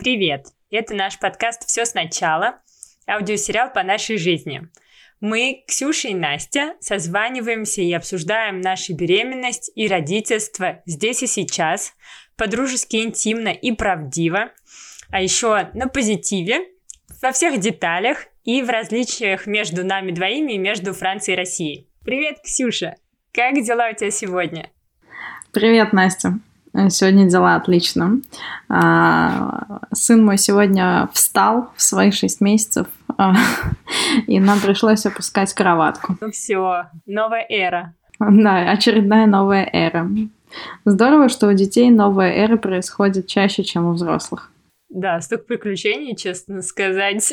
Привет! Это наш подкаст «Все сначала», аудиосериал по нашей жизни. Мы, Ксюша и Настя, созваниваемся и обсуждаем нашу беременность и родительство здесь и сейчас, по-дружески интимно и правдиво, а еще на позитиве, во всех деталях и в различиях между нами двоими и между Францией и Россией. Привет, Ксюша! Как дела у тебя сегодня? Привет, Настя. Сегодня дела отлично. А, сын мой сегодня встал в свои шесть месяцев, а, и нам пришлось опускать кроватку. Ну все, новая эра. Да, очередная новая эра. Здорово, что у детей новая эра происходит чаще, чем у взрослых. Да, столько приключений, честно сказать.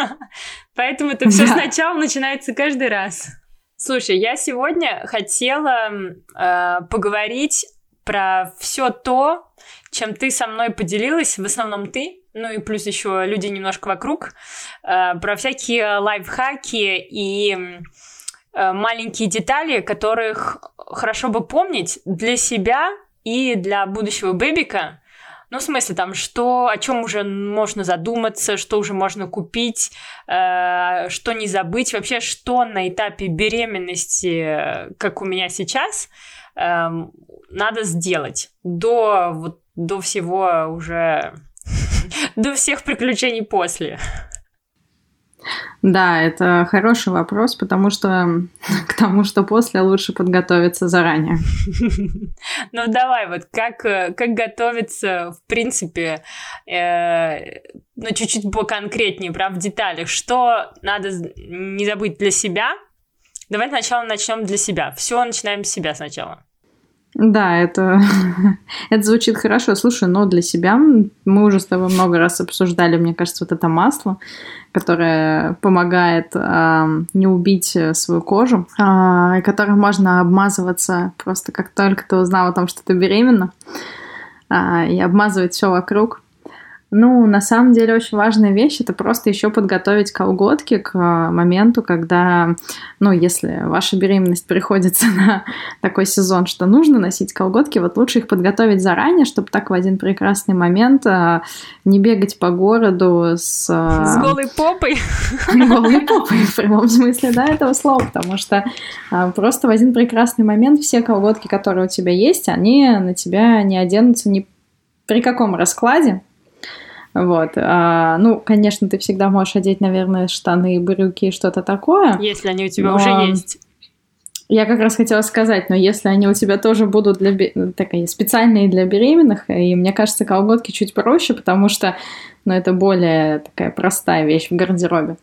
Поэтому это все сначала начинается каждый раз. Слушай, я сегодня хотела э, поговорить про все то, чем ты со мной поделилась, в основном ты, ну и плюс еще люди немножко вокруг, э, про всякие лайфхаки и э, маленькие детали, которых хорошо бы помнить для себя и для будущего бэбика. Ну, в смысле, там, что, о чем уже можно задуматься, что уже можно купить, э, что не забыть, вообще, что на этапе беременности, э, как у меня сейчас, э, надо сделать до, вот, до всего уже, до всех приключений после? Да, это хороший вопрос, потому что к тому, что после, лучше подготовиться заранее. Ну давай, вот как, как готовиться, в принципе, э, ну чуть-чуть поконкретнее, прям в деталях, что надо не забыть для себя. Давай сначала начнем для себя. Все начинаем с себя сначала. Да, это, это звучит хорошо. Слушай, но для себя мы уже с тобой много раз обсуждали, мне кажется, вот это масло, которое помогает э, не убить свою кожу, э, которым можно обмазываться просто как только ты узнал о том, что ты беременна, э, и обмазывать все вокруг. Ну, на самом деле очень важная вещь это просто еще подготовить колготки к э, моменту, когда, ну, если ваша беременность приходится на такой сезон, что нужно носить колготки, вот лучше их подготовить заранее, чтобы так в один прекрасный момент э, не бегать по городу с... Э, с голой попой. Голой попой, в прямом смысле, да, этого слова, потому что просто в один прекрасный момент все колготки, которые у тебя есть, они на тебя не оденутся ни при каком раскладе, вот. А, ну, конечно, ты всегда можешь одеть, наверное, штаны, брюки и что-то такое. Если они у тебя но... уже есть. Я как раз хотела сказать, но если они у тебя тоже будут для такие специальные для беременных, и мне кажется, колготки чуть проще, потому что ну, это более такая простая вещь в гардеробе.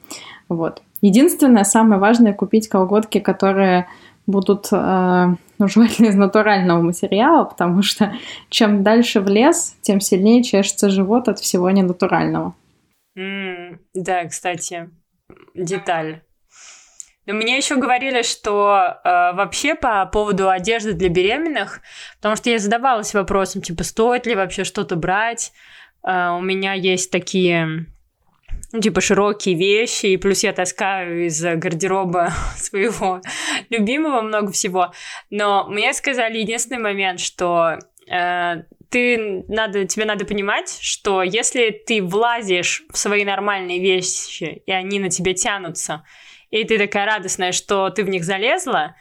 Вот. Единственное, самое важное купить колготки, которые будут э, желательно из натурального материала, потому что чем дальше в лес, тем сильнее чешется живот от всего ненатурального. Mm, да, кстати, деталь. Но мне еще говорили, что э, вообще по поводу одежды для беременных, потому что я задавалась вопросом, типа, стоит ли вообще что-то брать. Э, у меня есть такие ну, типа широкие вещи, и плюс я таскаю из гардероба своего любимого много всего. Но мне сказали единственный момент, что э, ты надо, тебе надо понимать, что если ты влазишь в свои нормальные вещи, и они на тебя тянутся, и ты такая радостная, что ты в них залезла,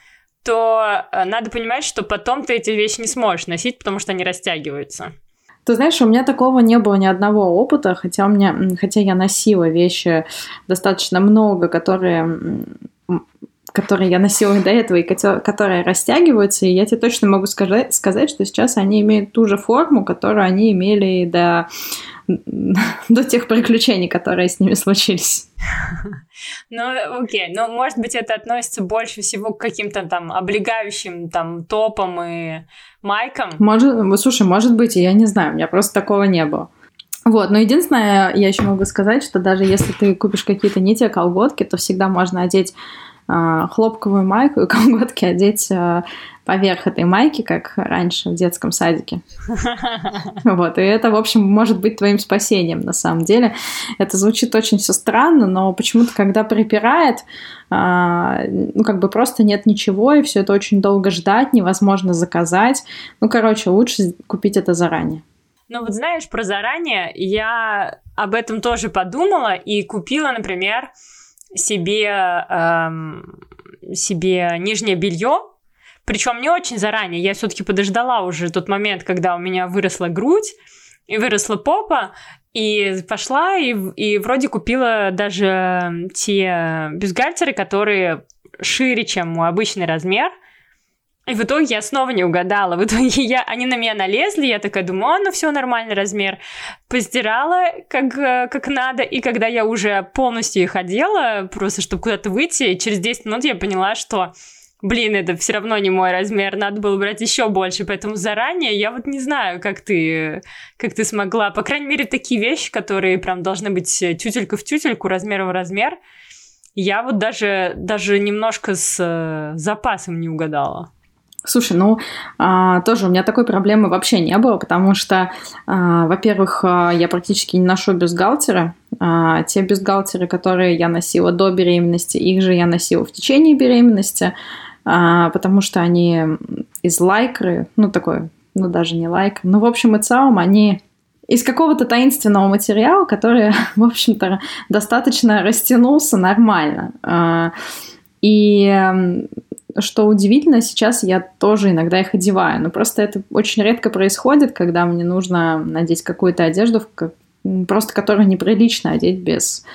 то э, надо понимать, что потом ты эти вещи не сможешь носить, потому что они растягиваются. Ты знаешь, у меня такого не было ни одного опыта, хотя у меня, хотя я носила вещи достаточно много, которые которые я носила до этого и которые растягиваются, и я тебе точно могу сказать, сказать, что сейчас они имеют ту же форму, которую они имели до, до тех приключений, которые с ними случились. Ну, окей, ну, может быть, это относится больше всего к каким-то там облегающим там топам и майкам. Может, слушай, может быть, я не знаю, у меня просто такого не было. Вот, но единственное, я еще могу сказать, что даже если ты купишь какие-то не те колготки, то всегда можно одеть э, хлопковую майку и колготки одеть э, поверх этой майки, как раньше в детском садике. Вот, и это, в общем, может быть твоим спасением на самом деле. Это звучит очень все странно, но почему-то, когда припирает, а, ну, как бы просто нет ничего, и все это очень долго ждать, невозможно заказать. Ну, короче, лучше купить это заранее. Ну вот знаешь, про заранее я об этом тоже подумала и купила, например, себе, эм, себе нижнее белье, причем не очень заранее. Я все-таки подождала уже тот момент, когда у меня выросла грудь и выросла попа, и пошла и, и вроде купила даже те бюстгальтеры, которые шире, чем мой обычный размер – и в итоге я снова не угадала. В итоге я, они на меня налезли, я такая думаю, ну все, нормальный размер. Постирала как, э, как надо, и когда я уже полностью их одела, просто чтобы куда-то выйти, через 10 минут я поняла, что блин, это все равно не мой размер, надо было брать еще больше, поэтому заранее я вот не знаю, как ты, как ты смогла, по крайней мере, такие вещи, которые прям должны быть тютелька в тютельку, размер в размер, я вот даже, даже немножко с э, запасом не угадала. Слушай, ну, а, тоже у меня такой проблемы вообще не было, потому что, а, во-первых, а, я практически не ношу бюстгальтеры. А, те бюстгальтеры, которые я носила до беременности, их же я носила в течение беременности, потому что они из лайкры, ну, такой, ну, даже не лайк, ну, в общем и целом, они из какого-то таинственного материала, который, в общем-то, достаточно растянулся нормально. А, и что удивительно, сейчас я тоже иногда их одеваю, но просто это очень редко происходит, когда мне нужно надеть какую-то одежду, просто которую неприлично одеть без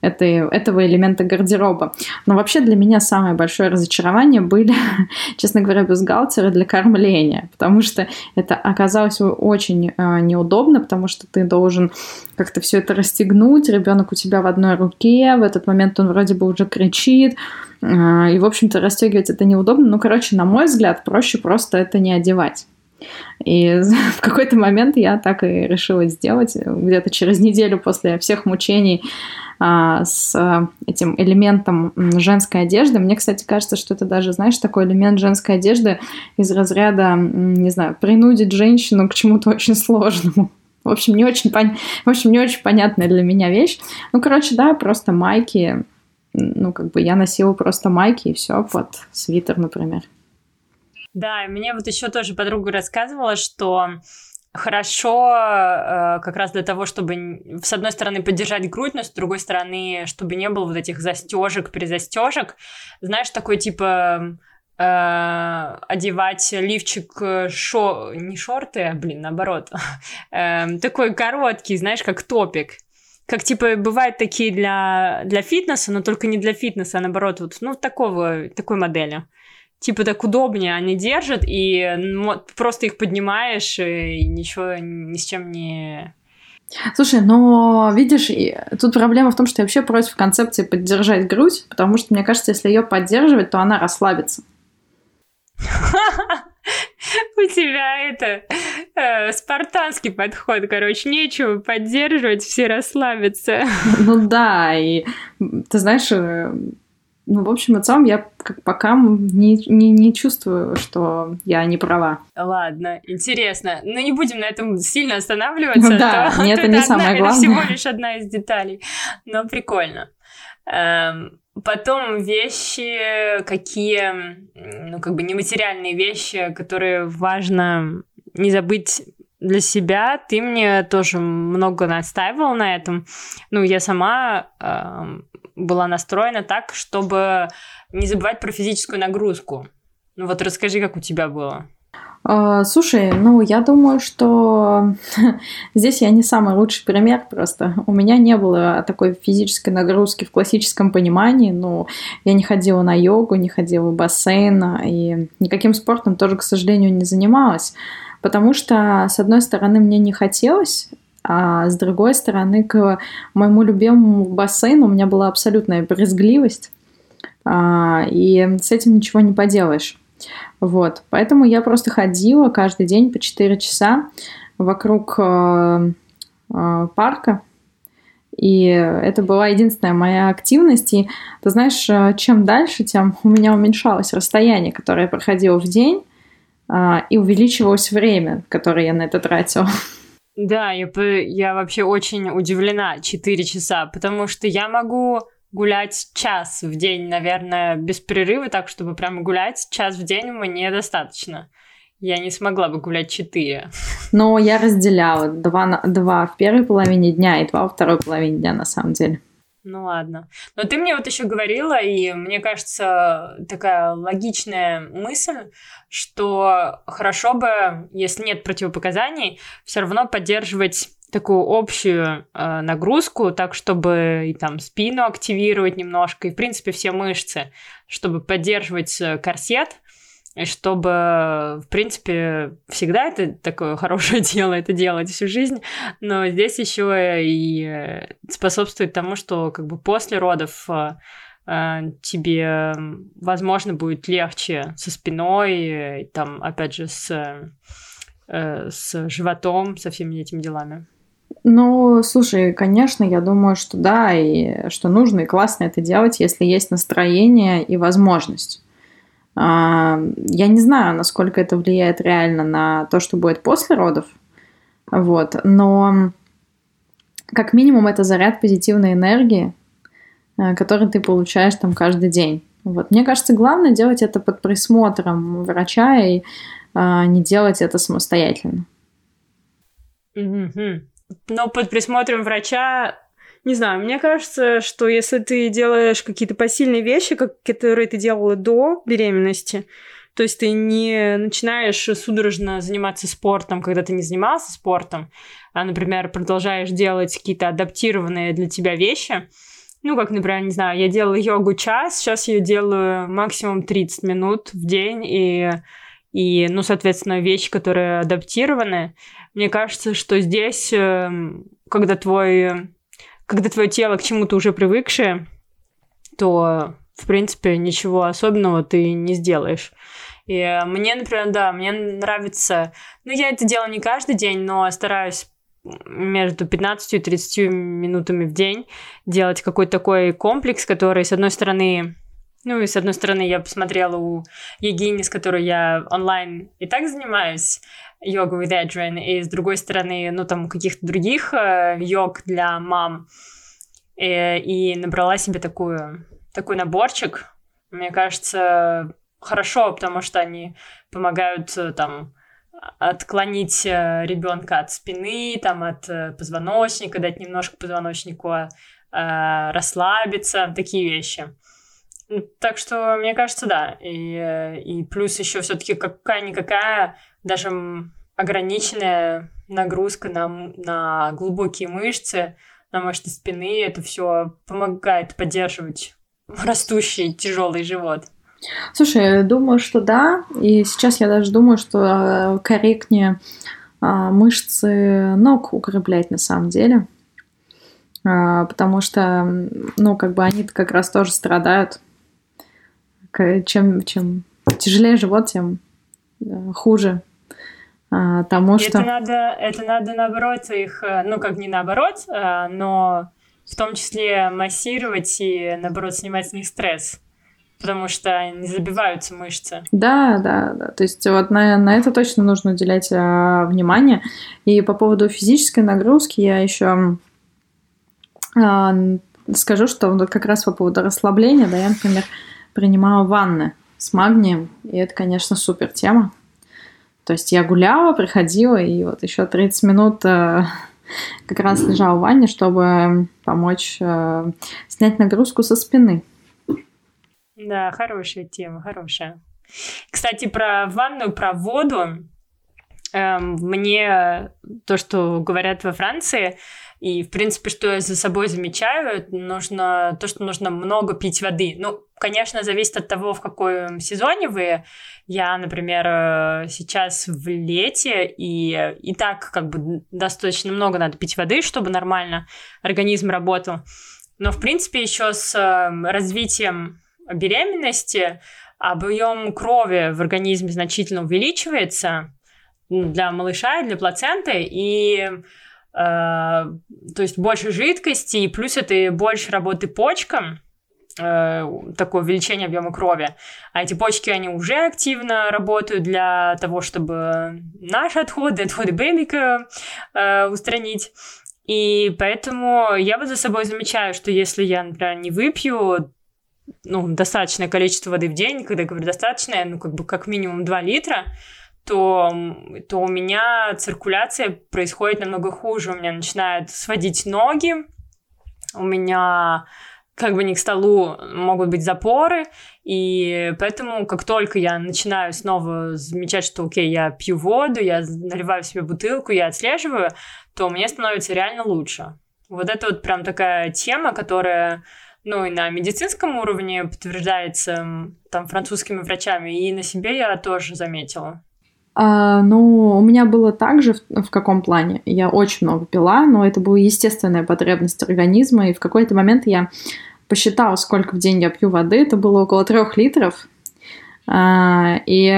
этой, этого элемента гардероба. Но вообще для меня самое большое разочарование были, честно говоря, бюстгальтеры для кормления, потому что это оказалось очень э, неудобно, потому что ты должен как-то все это расстегнуть, ребенок у тебя в одной руке, в этот момент он вроде бы уже кричит, а, и, в общем-то, расстегивать это неудобно. Ну, короче, на мой взгляд, проще просто это не одевать. И в какой-то момент я так и решила сделать, где-то через неделю после всех мучений а, с этим элементом женской одежды. Мне, кстати, кажется, что это даже, знаешь, такой элемент женской одежды из разряда, не знаю, принудить женщину к чему-то очень сложному. В общем, не очень, пон... в общем, не очень понятная для меня вещь. Ну, короче, да, просто майки, ну, как бы я носила просто майки и все под свитер, например. Да, мне вот еще тоже подруга рассказывала, что хорошо э, как раз для того, чтобы с одной стороны поддержать грудь, но с другой стороны, чтобы не было вот этих застежек, перезастежек. Знаешь, такой типа э, одевать лифчик э, шо... не шорты, а, блин, наоборот, э, такой короткий, знаешь, как топик как типа бывают такие для, для фитнеса, но только не для фитнеса, а наоборот, вот, ну, такого, такой модели. Типа так удобнее они держат, и просто их поднимаешь, и ничего ни с чем не... Слушай, но видишь, тут проблема в том, что я вообще против концепции поддержать грудь, потому что, мне кажется, если ее поддерживать, то она расслабится. У тебя это э, спартанский подход, короче, нечего поддерживать, все расслабятся. Ну да, и ты знаешь, э, ну, в общем и целом, я как пока не, не, не чувствую, что я не права. Ладно, интересно. Но не будем на этом сильно останавливаться. Ну, да, то, нет, это, не одна, самое главное. Это всего лишь одна из деталей. Но прикольно. Эм, Потом вещи, какие, ну, как бы нематериальные вещи, которые важно не забыть для себя. Ты мне тоже много настаивал на этом. Ну, я сама э, была настроена так, чтобы не забывать про физическую нагрузку. Ну вот расскажи, как у тебя было. А, слушай, ну я думаю, что здесь я не самый лучший пример просто. У меня не было такой физической нагрузки в классическом понимании. Ну, я не ходила на йогу, не ходила в бассейн и никаким спортом тоже, к сожалению, не занималась. Потому что, с одной стороны, мне не хотелось, а с другой стороны, к моему любимому бассейну у меня была абсолютная брезгливость. А, и с этим ничего не поделаешь. Вот, поэтому я просто ходила каждый день по 4 часа вокруг э, э, парка, и это была единственная моя активность. И ты знаешь, э, чем дальше, тем у меня уменьшалось расстояние, которое я проходила в день, э, и увеличивалось время, которое я на это тратила. Да, я, я вообще очень удивлена 4 часа, потому что я могу гулять час в день, наверное, без перерыва, так, чтобы прямо гулять час в день мне достаточно. Я не смогла бы гулять 4. Но я разделяла два, два в первой половине дня и два во второй половине дня, на самом деле. Ну ладно. Но ты мне вот еще говорила, и мне кажется, такая логичная мысль, что хорошо бы, если нет противопоказаний, все равно поддерживать такую общую э, нагрузку, так чтобы и там спину активировать немножко, и в принципе все мышцы, чтобы поддерживать э, корсет, и чтобы, в принципе, всегда это такое хорошее дело, это делать всю жизнь, но здесь еще и способствует тому, что как бы после родов э, э, тебе, возможно, будет легче со спиной, там, опять же, с, э, с животом, со всеми этими делами. Ну, слушай, конечно, я думаю, что да, и что нужно, и классно это делать, если есть настроение и возможность. А, я не знаю, насколько это влияет реально на то, что будет после родов, вот, но как минимум это заряд позитивной энергии, э, который ты получаешь там каждый день. Вот. Мне кажется, главное делать это под присмотром врача и а, не делать это самостоятельно. Mm-hmm. Но под присмотром врача не знаю, мне кажется, что если ты делаешь какие-то посильные вещи, как, которые ты делала до беременности, то есть ты не начинаешь судорожно заниматься спортом, когда ты не занимался спортом, а, например, продолжаешь делать какие-то адаптированные для тебя вещи. Ну, как, например, не знаю, я делала йогу час, сейчас я делаю максимум 30 минут в день, и, и ну, соответственно, вещи, которые адаптированы. Мне кажется, что здесь, эм, когда твой когда твое тело к чему-то уже привыкшее, то, в принципе, ничего особенного ты не сделаешь. И мне, например, да, мне нравится... Ну, я это делаю не каждый день, но стараюсь между 15 и 30 минутами в день делать какой-то такой комплекс, который, с одной стороны, ну и с одной стороны, я посмотрела у Егини, с которой я онлайн и так занимаюсь, йога with Adrian, и с другой стороны, ну там каких-то других э, йог для мам. И, э, и набрала себе такую, такой наборчик. Мне кажется, хорошо, потому что они помогают э, там отклонить ребенка от спины, там, от позвоночника, дать немножко позвоночнику э, расслабиться, такие вещи. Так что, мне кажется, да. И, и плюс еще все-таки какая-никакая, даже ограниченная нагрузка на, на глубокие мышцы, на мышцы спины, это все помогает поддерживать растущий тяжелый живот. Слушай, думаю, что да. И сейчас я даже думаю, что э, корректнее а, мышцы ног укреплять на самом деле. А, потому что, ну, как бы они как раз тоже страдают чем, чем тяжелее живот, тем хуже а, тому, что... Это надо, это надо наоборот их, э, ну как не наоборот, а, но в том числе массировать и наоборот снимать с них стресс потому что не забиваются мышцы. Да, да, да. То есть вот на, на это точно нужно уделять а, внимание. И по поводу физической нагрузки я еще а, скажу, что вот как раз по поводу расслабления, да, я, например, принимала ванны с магнием, и это, конечно, супер тема. То есть я гуляла, приходила, и вот еще 30 минут э, как раз лежала в ванне, чтобы помочь э, снять нагрузку со спины. Да, хорошая тема, хорошая. Кстати, про ванну, про воду. Эм, мне то, что говорят во Франции, и, в принципе, что я за собой замечаю, нужно то, что нужно много пить воды. Ну, конечно, зависит от того, в каком сезоне вы. Я, например, э, сейчас в лете, и, и так как бы достаточно много надо пить воды, чтобы нормально организм работал. Но, в принципе, еще с эм, развитием беременности объем крови в организме значительно увеличивается для малыша и для плаценты, и то есть больше жидкости, и плюс это больше работы почкам, э, такое увеличение объема крови. А эти почки, они уже активно работают для того, чтобы наши отходы, отходы бэбика э, устранить. И поэтому я вот за собой замечаю, что если я, например, не выпью ну, достаточное количество воды в день, когда я говорю достаточное, ну, как бы как минимум 2 литра, то, то у меня циркуляция происходит намного хуже. У меня начинают сводить ноги, у меня как бы не к столу могут быть запоры, и поэтому как только я начинаю снова замечать, что окей, я пью воду, я наливаю в себе бутылку, я отслеживаю, то мне становится реально лучше. Вот это вот прям такая тема, которая ну, и на медицинском уровне подтверждается там французскими врачами, и на себе я тоже заметила. А, ну, у меня было также в, в каком плане. Я очень много пила, но это была естественная потребность организма, и в какой-то момент я посчитала, сколько в день я пью воды. Это было около трех литров. А, и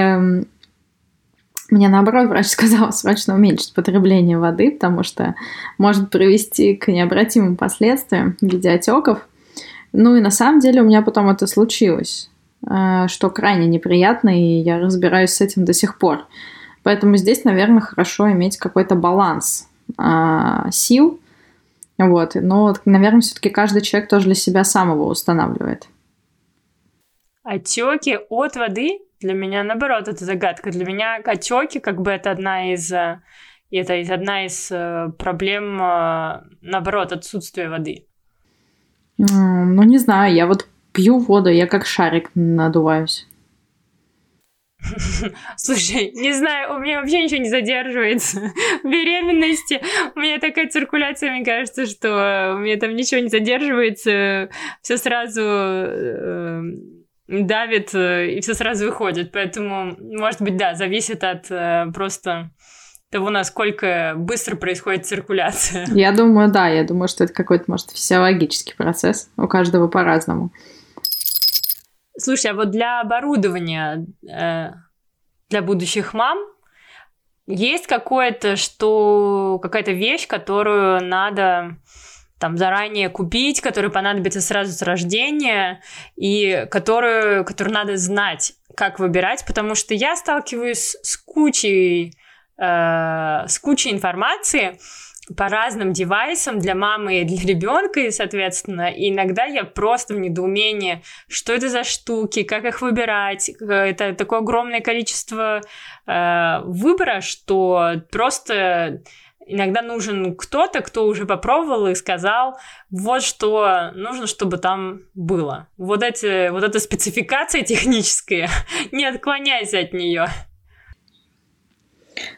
мне наоборот врач сказал срочно уменьшить потребление воды, потому что может привести к необратимым последствиям в виде отеков. Ну и на самом деле у меня потом это случилось, что крайне неприятно, и я разбираюсь с этим до сих пор. Поэтому здесь, наверное, хорошо иметь какой-то баланс а, сил. Вот. Но, наверное, все-таки каждый человек тоже для себя самого устанавливает. Отеки от воды для меня, наоборот, это загадка. Для меня отеки, как бы, это одна из э, это одна из э, проблем, э, наоборот, отсутствия воды. Ну, не знаю, я вот пью воду, я как шарик надуваюсь. Слушай, не знаю, у меня вообще ничего не задерживается в беременности. У меня такая циркуляция, мне кажется, что у меня там ничего не задерживается, все сразу э, давит э, и все сразу выходит. Поэтому, может быть, да, зависит от э, просто того, насколько быстро происходит циркуляция. Я думаю, да, я думаю, что это какой-то, может, физиологический процесс. У каждого по-разному. Слушай, а вот для оборудования э, для будущих мам есть какое-то, что какая-то вещь, которую надо там заранее купить, которая понадобится сразу с рождения и которую, которую надо знать, как выбирать, потому что я сталкиваюсь с кучей, э, с кучей информации, по разным девайсам для мамы и для ребенка, и, соответственно, и иногда я просто в недоумении, что это за штуки, как их выбирать. Это такое огромное количество э, выбора, что просто иногда нужен кто-то, кто уже попробовал и сказал, вот что нужно, чтобы там было. Вот, эти, вот эта спецификация техническая, не отклоняйся от нее.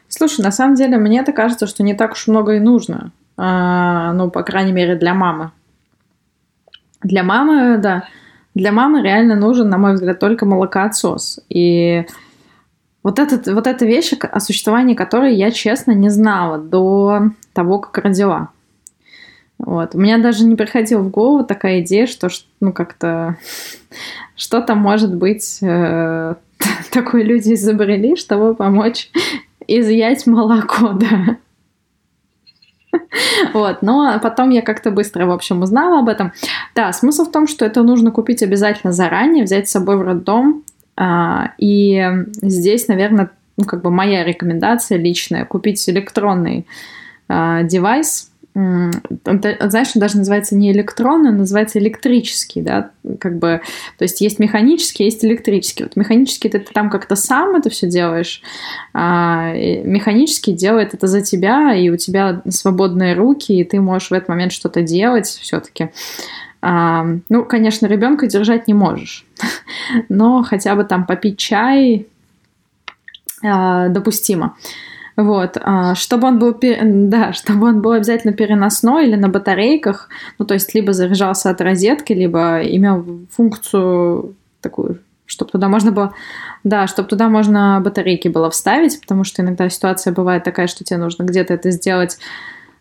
Слушай, на самом деле, мне это кажется, что не так уж много и нужно. А, ну, по крайней мере, для мамы. Для мамы, да. Для мамы реально нужен, на мой взгляд, только молокоотсос. И вот, этот, вот эта вещь, о существовании которой я, честно, не знала до того, как родила. Вот. У меня даже не приходила в голову такая идея, что ну как-то что-то может быть э, такое люди изобрели, чтобы помочь изъять молоко, да. Вот, но потом я как-то быстро, в общем, узнала об этом. Да, смысл в том, что это нужно купить обязательно заранее, взять с собой в роддом. А, и здесь, наверное, ну, как бы моя рекомендация личная, купить электронный а, знаешь, он даже называется не электронный, он называется электрический, да, как бы, то есть есть механический, есть электрический. Вот механический ты, ты там как-то сам это все делаешь, а механический делает это за тебя, и у тебя свободные руки, и ты можешь в этот момент что-то делать все-таки. А, ну, конечно, ребенка держать не можешь, но хотя бы там попить чай а, допустимо. Вот, а, чтобы он был, да, чтобы он был обязательно переносной или на батарейках, ну, то есть либо заряжался от розетки, либо имел функцию такую, чтобы туда можно было, да, чтобы туда можно батарейки было вставить, потому что иногда ситуация бывает такая, что тебе нужно где-то это сделать,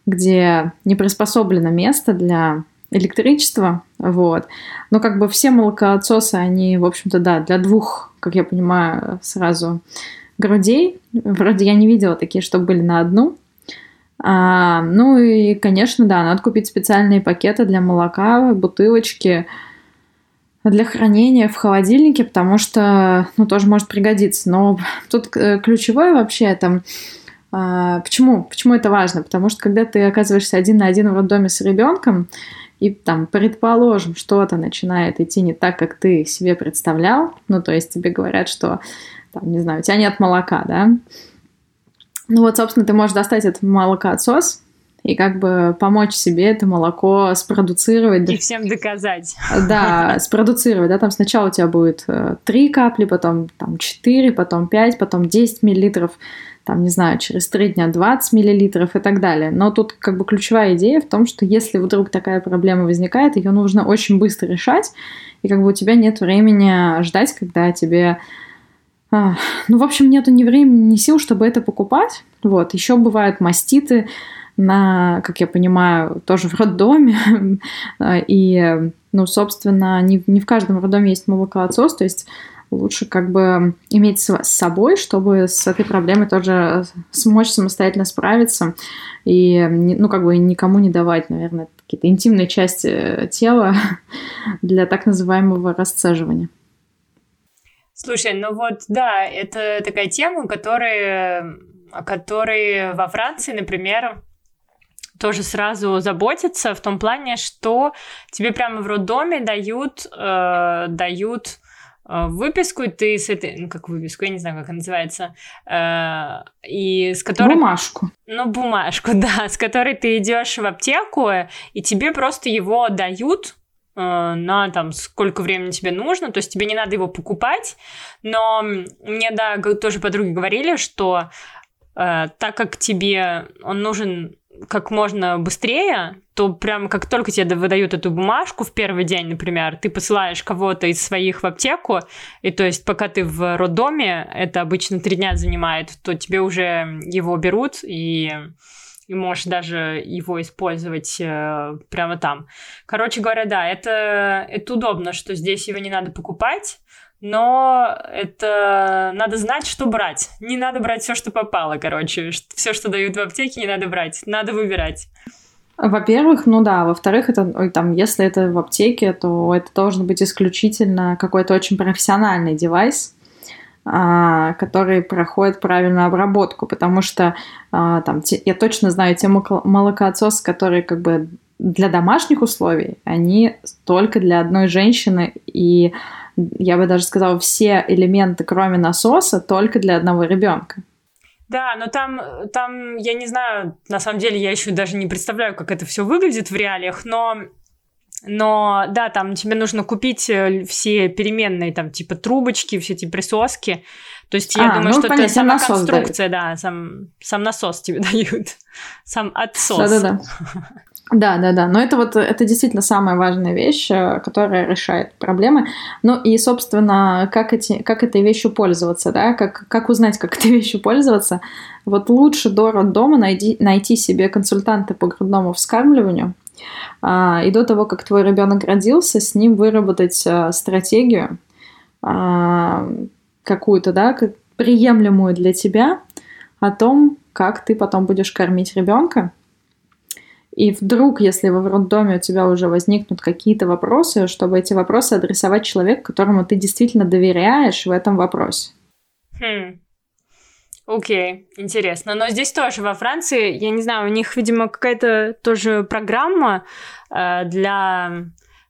где не приспособлено место для электричества, вот. Но как бы все молокоотсосы, они, в общем-то, да, для двух, как я понимаю, сразу грудей. Вроде я не видела такие, что были на одну. А, ну и, конечно, да, надо купить специальные пакеты для молока, бутылочки для хранения в холодильнике, потому что, ну, тоже может пригодиться. Но тут э, ключевое вообще это... А, почему? Почему это важно? Потому что когда ты оказываешься один на один в роддоме с ребенком, и там, предположим, что-то начинает идти не так, как ты себе представлял, ну, то есть тебе говорят, что там, не знаю, у тебя нет молока, да, ну вот, собственно, ты можешь достать этот молокоотсос, и как бы помочь себе это молоко спродуцировать. И всем доказать. Да, спродуцировать, да, там сначала у тебя будет 3 э, капли, потом там 4, потом 5, потом 10 миллилитров, там, не знаю, через 3 дня 20 миллилитров и так далее. Но тут как бы ключевая идея в том, что если вдруг такая проблема возникает, ее нужно очень быстро решать, и как бы у тебя нет времени ждать, когда тебе а, ну, в общем, нету ни времени, ни сил, чтобы это покупать. Вот. Еще бывают маститы, на, как я понимаю, тоже в роддоме. И, ну, собственно, не, не в каждом роддоме есть молокоотсос, то есть лучше как бы иметь с собой, чтобы с этой проблемой тоже смочь самостоятельно справиться и, ну, как бы никому не давать, наверное, какие-то интимные части тела для так называемого расцеживания. Слушай, ну вот, да, это такая тема, которая, о которой во Франции, например, тоже сразу заботятся в том плане, что тебе прямо в роддоме дают, э, дают э, выписку, и ты с этой, ну как выписку, я не знаю, как она называется, э, и с которой... Бумажку. Ну, бумажку, да, с которой ты идешь в аптеку, и тебе просто его дают, на там сколько времени тебе нужно, то есть тебе не надо его покупать, но мне, да, тоже подруги говорили, что э, так как тебе он нужен как можно быстрее, то прям как только тебе выдают эту бумажку в первый день, например, ты посылаешь кого-то из своих в аптеку, и то есть пока ты в роддоме, это обычно три дня занимает, то тебе уже его берут и и можешь даже его использовать э, прямо там. Короче говоря, да, это, это удобно, что здесь его не надо покупать, но это надо знать, что брать. Не надо брать все, что попало, короче. Все, что дают в аптеке, не надо брать. Надо выбирать. Во-первых, ну да, во-вторых, это там, если это в аптеке, то это должен быть исключительно какой-то очень профессиональный девайс, а, который проходит правильную обработку, потому что а, там я точно знаю те молокоотсосы, которые как бы для домашних условий, они только для одной женщины и я бы даже сказала, все элементы, кроме насоса, только для одного ребенка. Да, но там, там, я не знаю, на самом деле я еще даже не представляю, как это все выглядит в реалиях, но но да, там тебе нужно купить э, все переменные, там, типа трубочки, все эти присоски. То есть я а, думаю, ну, что понятно, это сама конструкция, дают. да, сам, сам насос тебе дают, сам отсос. Да-да-да. Да, да, да. Но это вот это действительно самая важная вещь, э, которая решает проблемы. Ну и, собственно, как, эти, как этой вещью пользоваться, да, как, как узнать, как этой вещью пользоваться. Вот лучше до роддома найди, найти себе консультанта по грудному вскармливанию, и до того, как твой ребенок родился, с ним выработать а, стратегию а, какую-то, да, приемлемую для тебя о том, как ты потом будешь кормить ребенка, и вдруг, если в роддоме у тебя уже возникнут какие-то вопросы, чтобы эти вопросы адресовать человеку, которому ты действительно доверяешь в этом вопросе. Хм. Окей, интересно. Но здесь тоже во Франции, я не знаю, у них, видимо, какая-то тоже программа э, для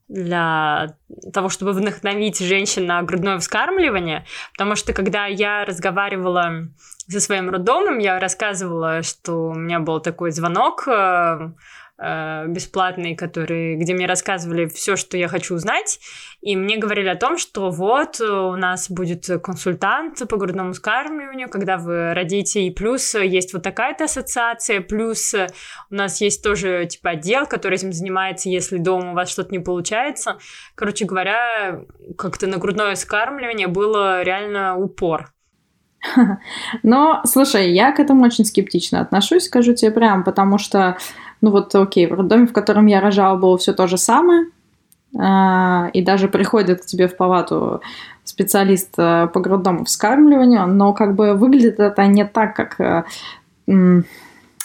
для того, чтобы вдохновить женщин на грудное вскармливание, потому что когда я разговаривала со своим роддомом, я рассказывала, что у меня был такой звонок э, Э, бесплатный, который, где мне рассказывали все, что я хочу узнать, и мне говорили о том, что вот у нас будет консультант по грудному скармливанию, когда вы родите, и плюс есть вот такая-то ассоциация, плюс у нас есть тоже типа отдел, который этим занимается, если дома у вас что-то не получается. Короче говоря, как-то на грудное скармливание было реально упор. Но, слушай, я к этому очень скептично отношусь, скажу тебе прям, потому что ну вот, окей, в роддоме, в котором я рожала, было все то же самое, а, и даже приходит к тебе в палату специалист э, по грудному вскармливанию, но как бы выглядит это не так, как... Э,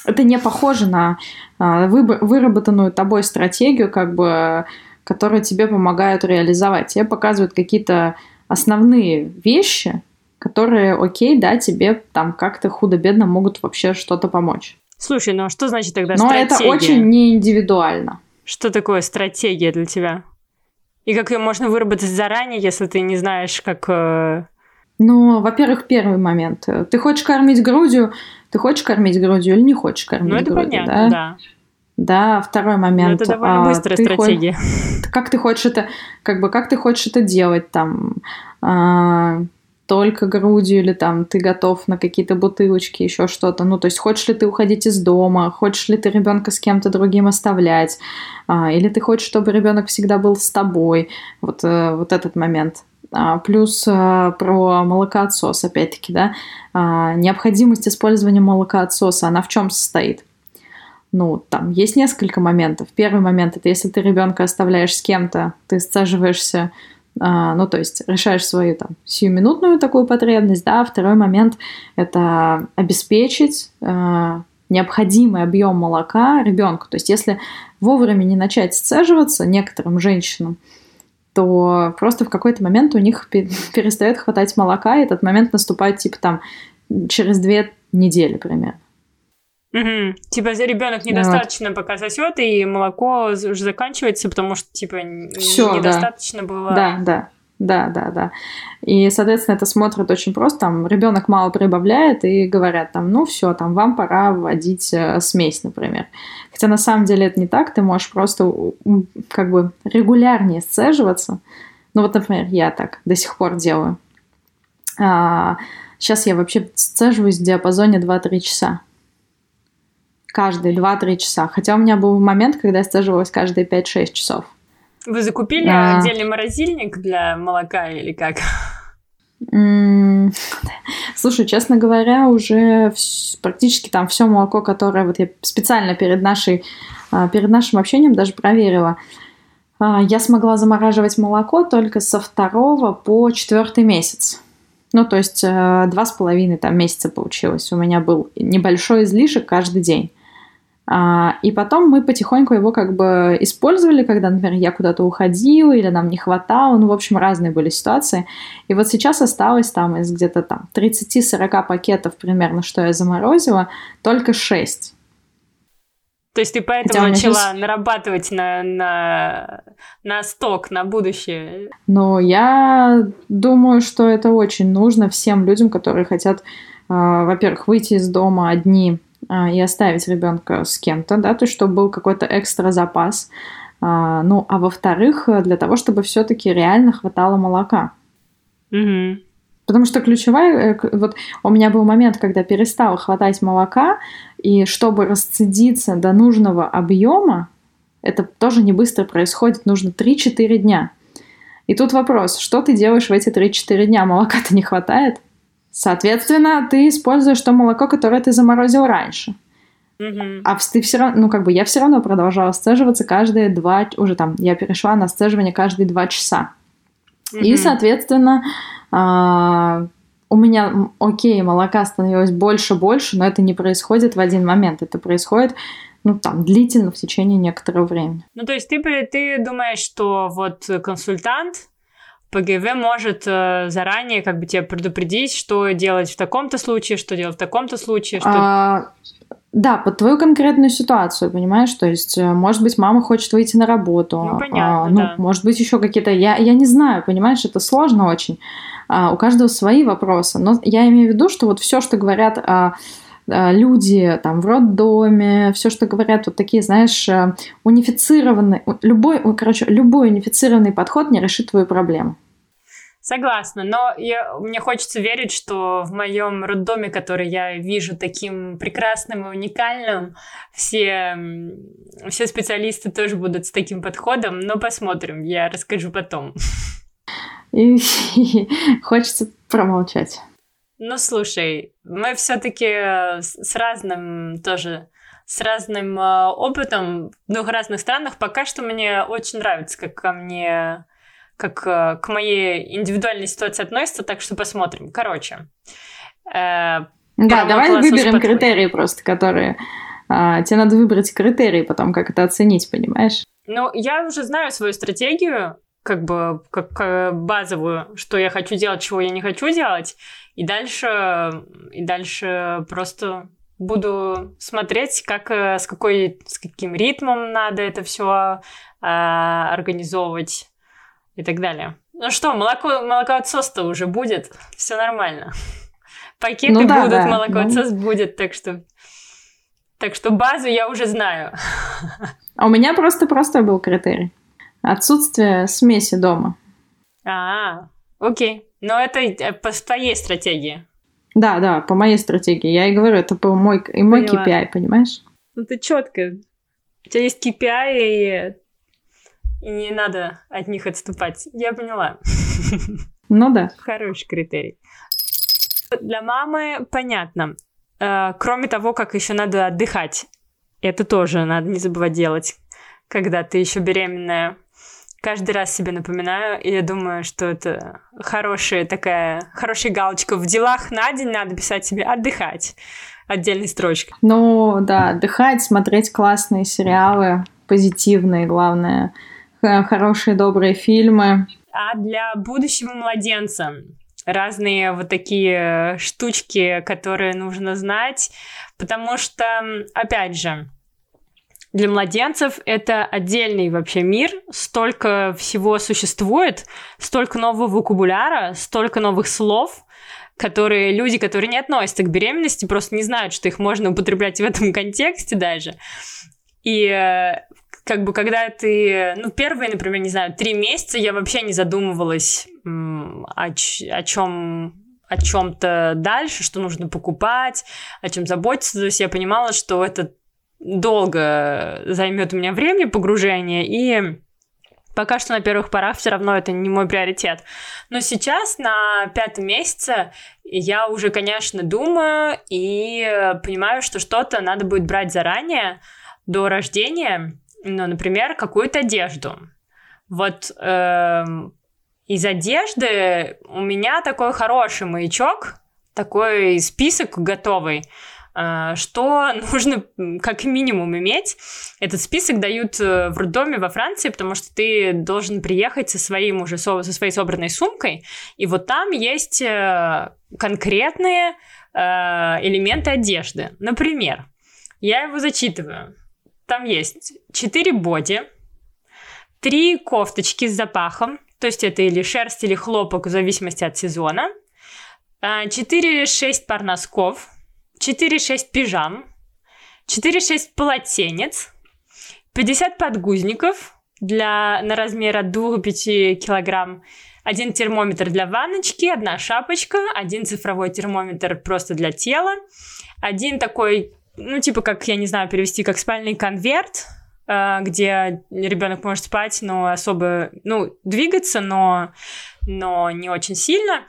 это не похоже на а, выработанную тобой стратегию, как бы, которую тебе помогают реализовать. Тебе показывают какие-то основные вещи, которые, окей, да, тебе там как-то худо-бедно могут вообще что-то помочь. Слушай, ну а что значит тогда Но стратегия? это очень не индивидуально. Что такое стратегия для тебя? И как ее можно выработать заранее, если ты не знаешь, как... Э, Ну, во-первых, первый момент. Ты хочешь кормить грудью, ты хочешь кормить грудью или не хочешь кормить ну, это грудью, понятно, да? да. Да, второй момент. Но это довольно а, быстрая ты стратегия. Хочешь, как ты хочешь это, как бы, как ты хочешь это делать там? Только грудью или там ты готов на какие-то бутылочки, еще что-то. Ну, то есть хочешь ли ты уходить из дома, хочешь ли ты ребенка с кем-то другим оставлять, а, или ты хочешь, чтобы ребенок всегда был с тобой. Вот, а, вот этот момент. А, плюс а, про молокоотсос, опять-таки, да, а, необходимость использования молокоотсоса, она в чем состоит? Ну, там есть несколько моментов. Первый момент это если ты ребенка оставляешь с кем-то, ты сцеживаешься а, ну, то есть решаешь свою там сиюминутную такую потребность, да. Второй момент – это обеспечить а, необходимый объем молока ребенку. То есть если вовремя не начать сцеживаться некоторым женщинам, то просто в какой-то момент у них перестает хватать молока, и этот момент наступает типа там через две недели примерно. Угу. Типа ребенок недостаточно вот. пока сосет, и молоко уже заканчивается, потому что типа Всё, недостаточно да. было. Да, да. Да, да, да. И, соответственно, это смотрят очень просто. Там ребенок мало прибавляет и говорят там, ну все, там вам пора вводить э, смесь, например. Хотя на самом деле это не так. Ты можешь просто как бы регулярнее сцеживаться. Ну вот, например, я так до сих пор делаю. А, сейчас я вообще сцеживаюсь в диапазоне 2-3 часа каждые 2-3 часа. Хотя у меня был момент, когда я стажировалась каждые 5-6 часов. Вы закупили а... отдельный морозильник для молока или как? Слушай, честно говоря, уже практически там все молоко, которое вот я специально перед нашей а, перед нашим общением даже проверила, а, я смогла замораживать молоко только со второго по четвертый месяц. Ну, то есть э, два с половиной там месяца получилось. У меня был небольшой излишек каждый день. А, и потом мы потихоньку его как бы использовали, когда, например, я куда-то уходила или нам не хватало. Ну, в общем, разные были ситуации. И вот сейчас осталось там из где-то там 30-40 пакетов примерно, что я заморозила, только 6. То есть ты поэтому начала сейчас... нарабатывать на, на, на сток, на будущее? Ну, я думаю, что это очень нужно всем людям, которые хотят, э, во-первых, выйти из дома одни и оставить ребенка с кем-то, да, то есть чтобы был какой-то экстра запас. А, ну, а во-вторых, для того, чтобы все-таки реально хватало молока. Угу. Потому что ключевая, э, вот у меня был момент, когда перестало хватать молока, и чтобы расцедиться до нужного объема, это тоже не быстро происходит, нужно 3-4 дня. И тут вопрос, что ты делаешь в эти 3-4 дня? Молока-то не хватает? Соответственно, ты используешь то молоко, которое ты заморозил раньше. Mm-hmm. А ты все равно, ну как бы я все равно продолжала сцеживаться каждые два, уже там, я перешла на сцеживание каждые два часа. Mm-hmm. И, соответственно, а, у меня, окей, молока становилось больше-больше, но это не происходит в один момент, это происходит ну, там, длительно в течение некоторого времени. Ну, то есть ты, ты думаешь, что вот консультант, ПГВ может э, заранее как бы тебя предупредить, что делать в таком-то случае, что делать в таком-то случае. Что... А, да, под твою конкретную ситуацию, понимаешь? То есть, э, может быть, мама хочет выйти на работу. Ну, понятно, а, ну, да. может быть, еще какие-то... Я, я не знаю, понимаешь, это сложно очень. А, у каждого свои вопросы. Но я имею в виду, что вот все, что говорят... А, а люди там в роддоме, все, что говорят, вот такие, знаешь, э, унифицированный, любой, короче, любой унифицированный подход не решит твою проблему. Согласна, но я, мне хочется верить, что в моем роддоме, который я вижу таким прекрасным и уникальным, все, все специалисты тоже будут с таким подходом, но посмотрим, я расскажу потом. И, и хочется промолчать. Ну, слушай, мы все-таки э, с разным тоже с разным э, опытом в двух разных странах. Пока что мне очень нравится, как ко мне, как э, к моей индивидуальной ситуации относится, так что посмотрим. Короче. Э, да, давай выберем критерии просто, которые... Э, тебе надо выбрать критерии потом, как это оценить, понимаешь? Ну, я уже знаю свою стратегию, как бы как базовую, что я хочу делать, чего я не хочу делать. И дальше, и дальше просто буду смотреть, как, э, с, какой, с каким ритмом надо это все э, организовывать и так далее. Ну что, молоко, молокоотсос-то уже будет, все нормально. Пакеты ну, да, будут, да. молокоотсос ну... будет, так что... Так что базу я уже знаю. А у меня просто простой был критерий. Отсутствие смеси дома. А, окей. Но это э, по твоей стратегии. Да, да, по моей стратегии. Я и говорю, это по мой, и мой Поняла. KPI, понимаешь? Ну ты четко. У тебя есть KPI, и, и не надо от них отступать. Я поняла. Ну да. Хороший критерий. Для мамы понятно. Э, кроме того, как еще надо отдыхать. Это тоже надо не забывать делать, когда ты еще беременная каждый раз себе напоминаю, и я думаю, что это хорошая такая, хорошая галочка. В делах на день надо писать себе «отдыхать» отдельной строчкой. Ну, да, отдыхать, смотреть классные сериалы, позитивные, главное, хорошие, добрые фильмы. А для будущего младенца разные вот такие штучки, которые нужно знать, потому что, опять же, для младенцев это отдельный вообще мир, столько всего существует, столько нового вокабуляра, столько новых слов, которые люди, которые не относятся к беременности, просто не знают, что их можно употреблять в этом контексте даже. И э, как бы когда ты, ну, первые, например, не знаю, три месяца я вообще не задумывалась о, о чем о чем-то дальше, что нужно покупать, о чем заботиться. То есть я понимала, что это долго займет у меня время погружения, и пока что на первых порах все равно это не мой приоритет. Но сейчас, на пятом месяце, я уже, конечно, думаю и понимаю, что что-то надо будет брать заранее, до рождения, ну, например, какую-то одежду. Вот э, из одежды у меня такой хороший маячок, такой список готовый. А, что нужно как минимум иметь. Этот список дают э, в роддоме во Франции, потому что ты должен приехать со своим уже со своей собранной сумкой, и вот там есть э, конкретные э, элементы одежды. Например, я его зачитываю. Там есть 4 боди, 3 кофточки с запахом, то есть это или шерсть, или хлопок, в зависимости от сезона, 4-6 пар носков, 4-6 пижам, 4-6 полотенец, 50 подгузников для, на размер от 2 до 5 килограмм, один термометр для ванночки, одна шапочка, один цифровой термометр просто для тела, один такой, ну, типа, как, я не знаю, перевести, как спальный конверт, э, где ребенок может спать, но особо, ну, двигаться, но, но не очень сильно.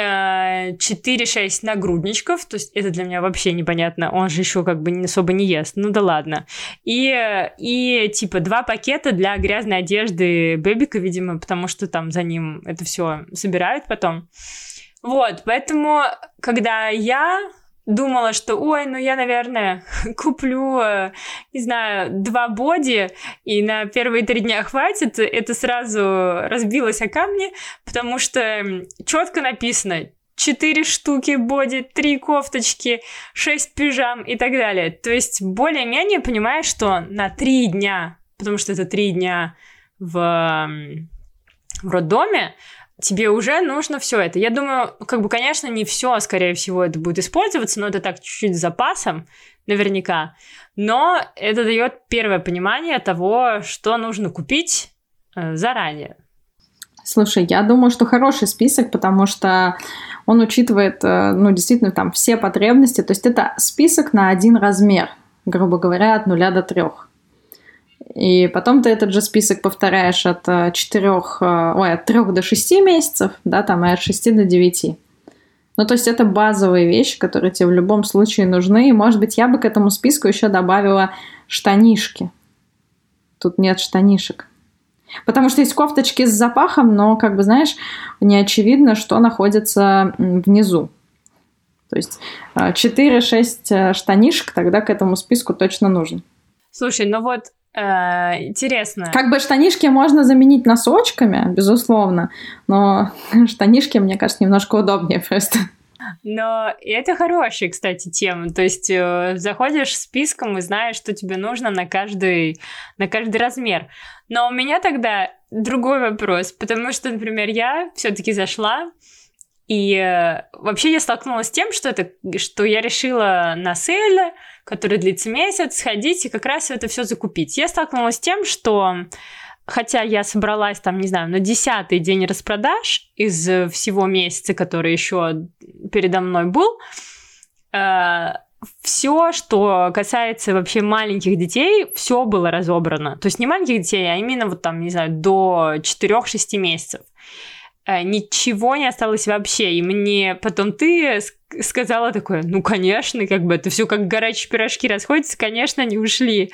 4-6 э, нагрудничков, то есть это для меня вообще непонятно, он же еще как бы особо не ест, ну да ладно. И, и типа два пакета для грязной одежды бэбика, видимо, потому что там за ним это все собирают потом. Вот, поэтому, когда я думала, что, ой, ну я, наверное, куплю, э, не знаю, два боди, и на первые три дня хватит, это сразу разбилось о камни, потому что четко написано четыре штуки боди, три кофточки, шесть пижам и так далее. То есть более-менее понимаешь, что на три дня, потому что это три дня в, в роддоме, тебе уже нужно все это. Я думаю, как бы, конечно, не все, скорее всего, это будет использоваться, но это так чуть-чуть с запасом, наверняка. Но это дает первое понимание того, что нужно купить э, заранее. Слушай, я думаю, что хороший список, потому что он учитывает, э, ну, действительно, там все потребности. То есть это список на один размер, грубо говоря, от нуля до трех. И потом ты этот же список повторяешь от 4, э, э, ой, от 3 до 6 месяцев, да, там, и от 6 до 9. Ну, то есть это базовые вещи, которые тебе в любом случае нужны. И, может быть, я бы к этому списку еще добавила штанишки. Тут нет штанишек. Потому что есть кофточки с запахом, но, как бы, знаешь, не очевидно, что находится внизу. То есть 4-6 э, штанишек тогда к этому списку точно нужно. Слушай, ну вот Э, интересно. Как бы штанишки можно заменить носочками, безусловно, но штанишки, мне кажется, немножко удобнее просто. Но это хорошая, кстати, тема. То есть э, заходишь списком и знаешь, что тебе нужно на каждый, на каждый размер. Но у меня тогда другой вопрос, потому что, например, я все-таки зашла и э, вообще я столкнулась с тем, что, это, что я решила на сейле, который длится месяц, сходить и как раз это все закупить. Я столкнулась с тем, что хотя я собралась там, не знаю, на десятый день распродаж из всего месяца, который еще передо мной был, э, все, что касается вообще маленьких детей, все было разобрано. То есть не маленьких детей, а именно вот там, не знаю, до 4-6 месяцев. Э, ничего не осталось вообще. И мне потом ты сказала такое, ну, конечно, как бы это все как горячие пирожки расходятся, конечно, они ушли.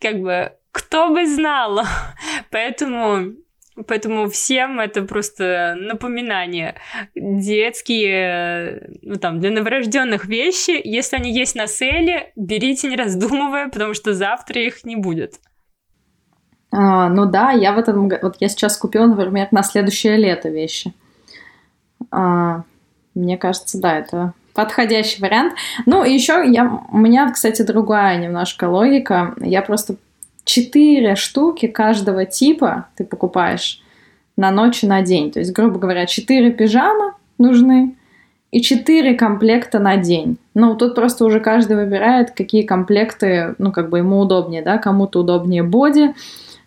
Как бы, кто бы знал. Поэтому Поэтому всем это просто напоминание. Детские, ну там, для новорожденных вещи, если они есть на селе, берите не раздумывая, потому что завтра их не будет. А, ну да, я в этом вот я сейчас купила, например, на следующее лето вещи. А, мне кажется, да, это подходящий вариант. Ну, и еще я, у меня, кстати, другая немножко логика. Я просто четыре штуки каждого типа ты покупаешь на ночь и на день. То есть, грубо говоря, четыре пижамы нужны и четыре комплекта на день. Ну, тут просто уже каждый выбирает, какие комплекты, ну, как бы ему удобнее, да, кому-то удобнее боди,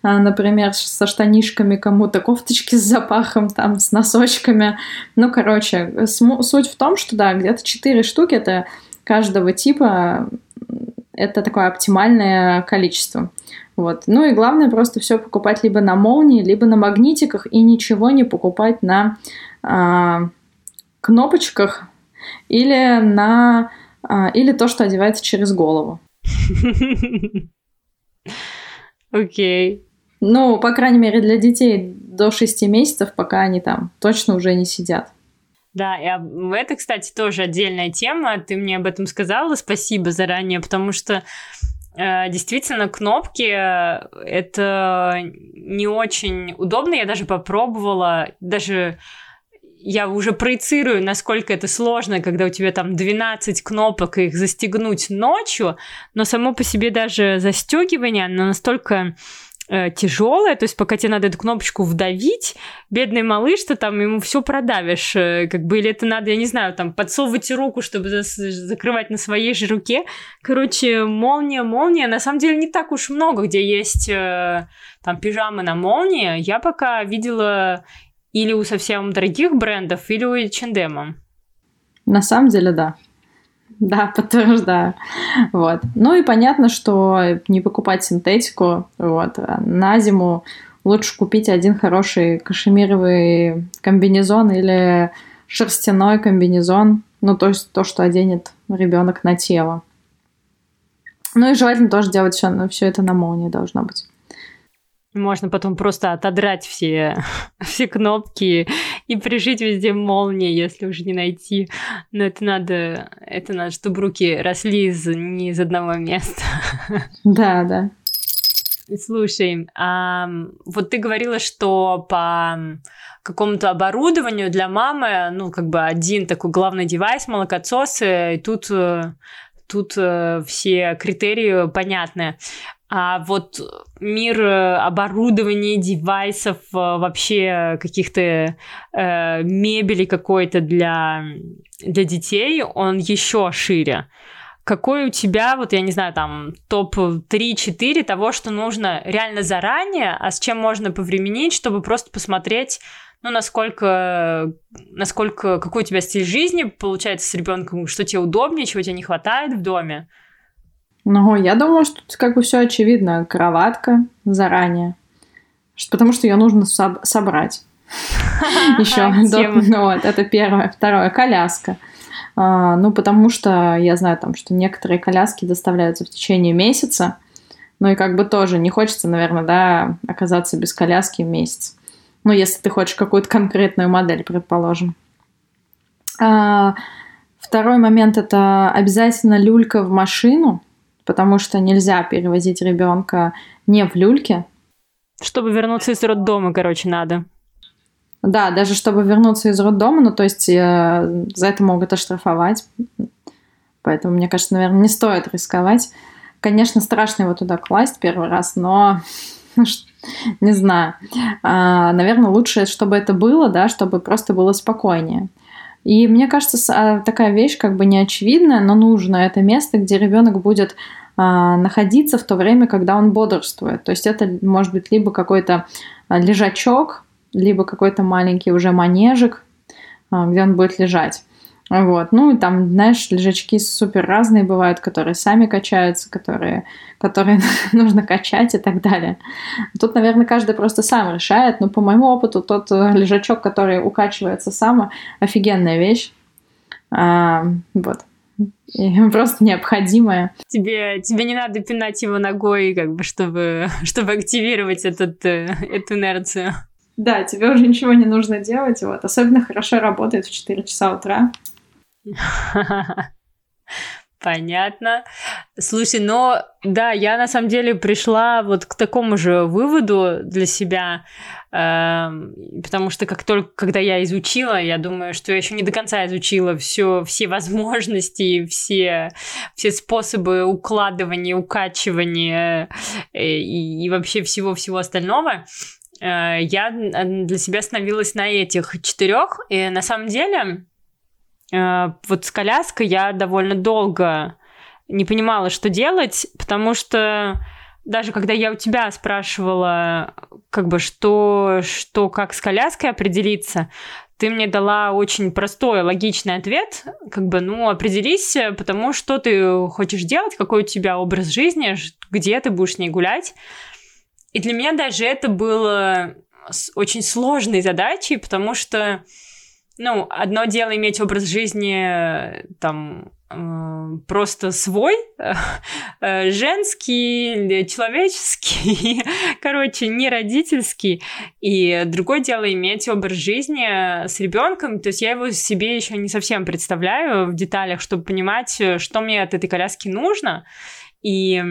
например, со штанишками, кому-то кофточки с запахом, там, с носочками. Ну, короче, суть в том, что, да, где-то 4 штуки это каждого типа, это такое оптимальное количество. Вот. Ну и главное просто все покупать либо на молнии, либо на магнитиках и ничего не покупать на а, кнопочках или на а, или то, что одевается через голову. Окей. Ну, по крайней мере, для детей до 6 месяцев, пока они там точно уже не сидят. Да, и это, кстати, тоже отдельная тема. Ты мне об этом сказала, спасибо заранее, потому что э, действительно кнопки э, это не очень удобно. Я даже попробовала, даже я уже проецирую, насколько это сложно, когда у тебя там 12 кнопок, и их застегнуть ночью, но само по себе даже застегивание, оно настолько э, тяжелая, то есть пока тебе надо эту кнопочку вдавить, бедный малыш, ты там ему все продавишь, э, как бы, или это надо, я не знаю, там, подсовывать руку, чтобы закрывать на своей же руке. Короче, молния, молния, на самом деле не так уж много, где есть э, там пижамы на молнии. Я пока видела или у совсем дорогих брендов, или у H&M. На самом деле, да. Да, подтверждаю. Вот. Ну и понятно, что не покупать синтетику. Вот. На зиму лучше купить один хороший кашемировый комбинезон или шерстяной комбинезон. Ну, то есть то, что оденет ребенок на тело. Ну и желательно тоже делать все, все это на молнии должно быть. Можно потом просто отодрать все, все кнопки и прижить везде молнии, если уже не найти. Но это надо, это надо, чтобы руки росли из, не из одного места. Да, да. Слушай, а, вот ты говорила, что по какому-то оборудованию для мамы, ну, как бы один такой главный девайс, молокососы, и тут э, тут э, все критерии понятны. А вот мир э, оборудования, девайсов, э, вообще каких-то э, мебели какой-то для, для детей, он еще шире. Какой у тебя, вот я не знаю, там топ 3-4 того, что нужно реально заранее, а с чем можно повременить, чтобы просто посмотреть, ну, насколько, насколько, какой у тебя стиль жизни получается с ребенком, что тебе удобнее, чего тебе не хватает в доме. Ну, я думаю, что тут как бы все очевидно. Кроватка заранее. Потому что ее нужно соб- собрать. Еще. Ну вот, это первое. Второе, коляска. А, ну, потому что я знаю там, что некоторые коляски доставляются в течение месяца. Ну и как бы тоже не хочется, наверное, да, оказаться без коляски в месяц. Ну, если ты хочешь какую-то конкретную модель, предположим. А, второй момент это обязательно люлька в машину потому что нельзя перевозить ребенка не в люльке. Чтобы вернуться из роддома, короче, надо. Да, даже чтобы вернуться из роддома, ну, то есть э, за это могут оштрафовать. Поэтому, мне кажется, наверное, не стоит рисковать. Конечно, страшно его туда класть первый раз, но не знаю. А, наверное, лучше, чтобы это было, да, чтобы просто было спокойнее. И мне кажется, а, такая вещь как бы неочевидная, но нужная. Это место, где ребенок будет а, находиться в то время, когда он бодрствует. То есть это может быть либо какой-то лежачок, либо какой-то маленький уже манежик, где он будет лежать. Вот. Ну, там, знаешь, лежачки супер разные бывают, которые сами качаются, которые, которые нужно качать и так далее. Тут, наверное, каждый просто сам решает, но по моему опыту тот э, лежачок, который укачивается сам, офигенная вещь. А, вот. Просто необходимая. Тебе, тебе не надо пинать его ногой, как бы, чтобы, чтобы активировать этот, э, эту инерцию. Да, тебе уже ничего не нужно делать. Вот. Особенно хорошо работает в 4 часа утра. Понятно. Слушай, но да, я на самом деле пришла вот к такому же выводу для себя, э, потому что как только когда я изучила, я думаю, что я еще не до конца изучила все, все возможности, все, все способы укладывания, укачивания э, и, и вообще всего-всего остального. Э, я для себя становилась на этих четырех, и на самом деле вот с коляской я довольно долго не понимала, что делать, потому что даже когда я у тебя спрашивала, как бы, что, что как с коляской определиться, ты мне дала очень простой, логичный ответ, как бы, ну, определись, потому что ты хочешь делать, какой у тебя образ жизни, где ты будешь с ней гулять. И для меня даже это было очень сложной задачей, потому что ну, одно дело иметь образ жизни там э, просто свой, э, женский, человеческий, короче, не родительский. И другое дело иметь образ жизни с ребенком. То есть я его себе еще не совсем представляю в деталях, чтобы понимать, что мне от этой коляски нужно. И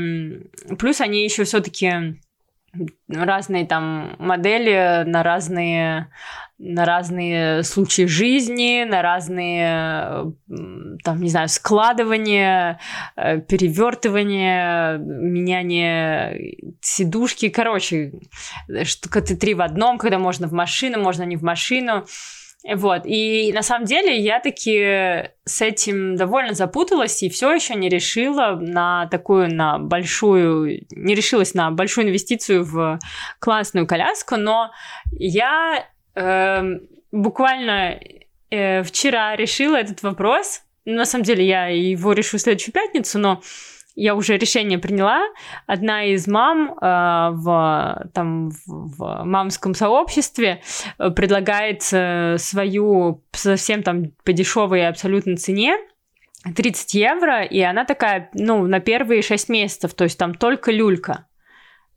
плюс они еще все-таки разные там модели на разные на разные случаи жизни, на разные, там, не знаю, складывания, э, перевертывания, меняние сидушки. Короче, штука ты три в одном, когда можно в машину, можно не в машину. Вот, и на самом деле я таки с этим довольно запуталась и все еще не решила на такую, на большую, не решилась на большую инвестицию в классную коляску, но я э, буквально э, вчера решила этот вопрос. На самом деле я его решу в следующую пятницу, но я уже решение приняла. Одна из мам э, в, там, в, в мамском сообществе э, предлагает э, свою совсем там по дешевой абсолютно цене 30 евро, и она такая, ну, на первые 6 месяцев, то есть там только люлька.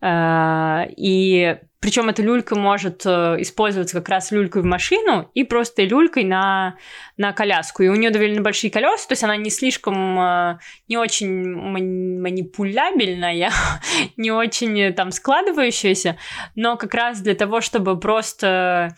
Э, и причем эта люлька может э, использоваться как раз люлькой в машину и просто люлькой на, на коляску. И у нее довольно большие колеса, то есть она не слишком, э, не очень манипулябельная, не очень там складывающаяся, но как раз для того, чтобы просто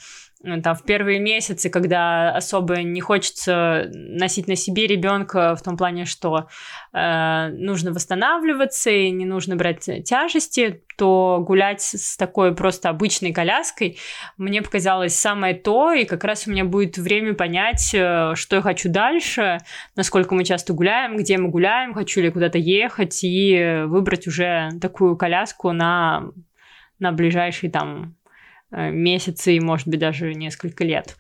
там, в первые месяцы, когда особо не хочется носить на себе ребенка в том плане, что э, нужно восстанавливаться и не нужно брать тяжести, то гулять с такой просто обычной коляской мне показалось самое то, и как раз у меня будет время понять, э, что я хочу дальше, насколько мы часто гуляем, где мы гуляем, хочу ли куда-то ехать, и выбрать уже такую коляску на, на ближайший там Э, месяцы и, может быть, даже несколько лет.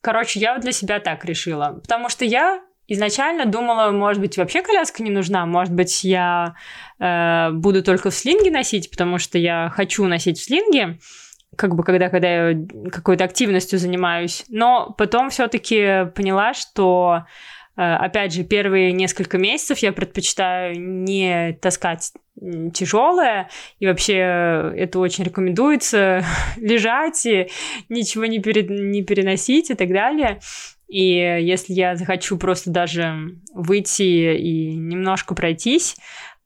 Короче, я для себя так решила. Потому что я изначально думала, может быть, вообще коляска не нужна, может быть, я э, буду только в слинге носить, потому что я хочу носить в слинге, как бы когда, когда я какой-то активностью занимаюсь. Но потом все-таки поняла, что Э, опять же, первые несколько месяцев я предпочитаю не таскать тяжелое, и вообще это очень рекомендуется лежать и ничего не, пере, не переносить и так далее. И если я захочу просто даже выйти и немножко пройтись,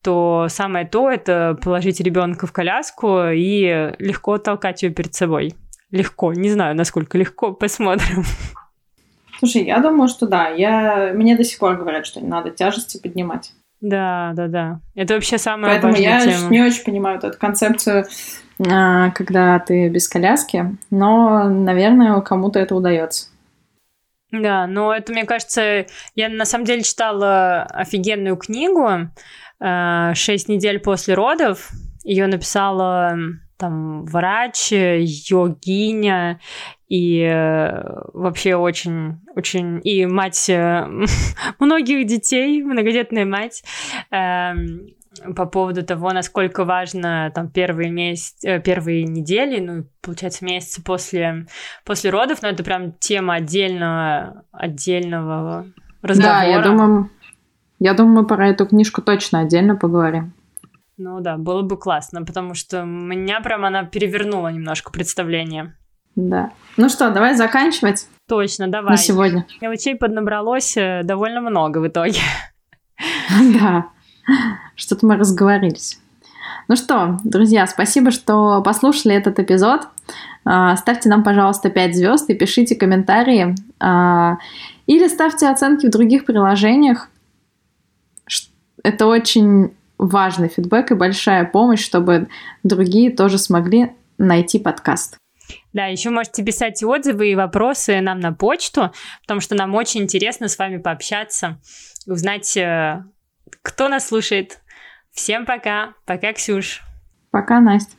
то самое то это положить ребенка в коляску и легко толкать ее перед собой. легко. Не знаю, насколько легко, посмотрим. Слушай, я думаю, что да. Я... Мне до сих пор говорят, что не надо тяжести поднимать. Да, да, да. Это вообще самая Поэтому важная я тема. не очень понимаю вот эту концепцию, а, когда ты без коляски, но, наверное, кому-то это удается. Да, но это, мне кажется, я на самом деле читала офигенную книгу э, «Шесть недель после родов». Ее написала там врач, йогиня и э, вообще очень, очень и мать э, многих детей, многодетная мать. Эм, по поводу того, насколько важно там первые месяц, э, первые недели, ну, получается, месяцы после, после родов, но это прям тема отдельного, отдельного разговора. Да, я думаю, я думаю, мы про эту книжку точно отдельно поговорим. Ну да, было бы классно, потому что меня прям она перевернула немножко представление. Да. Ну что, давай заканчивать Точно, давай. на сегодня. Мелочей поднабралось э, довольно много в итоге. Да, что-то мы разговорились. Ну что, друзья, спасибо, что послушали этот эпизод. А, Ставьте нам, пожалуйста, 5 звезд и пишите комментарии. А, Или ставьте оценки в других приложениях. Это очень важный фидбэк и большая помощь, чтобы другие тоже смогли найти подкаст. Да, еще можете писать отзывы и вопросы нам на почту, потому что нам очень интересно с вами пообщаться, узнать, э, кто нас слушает. Всем пока. Пока, Ксюш. Пока, Настя.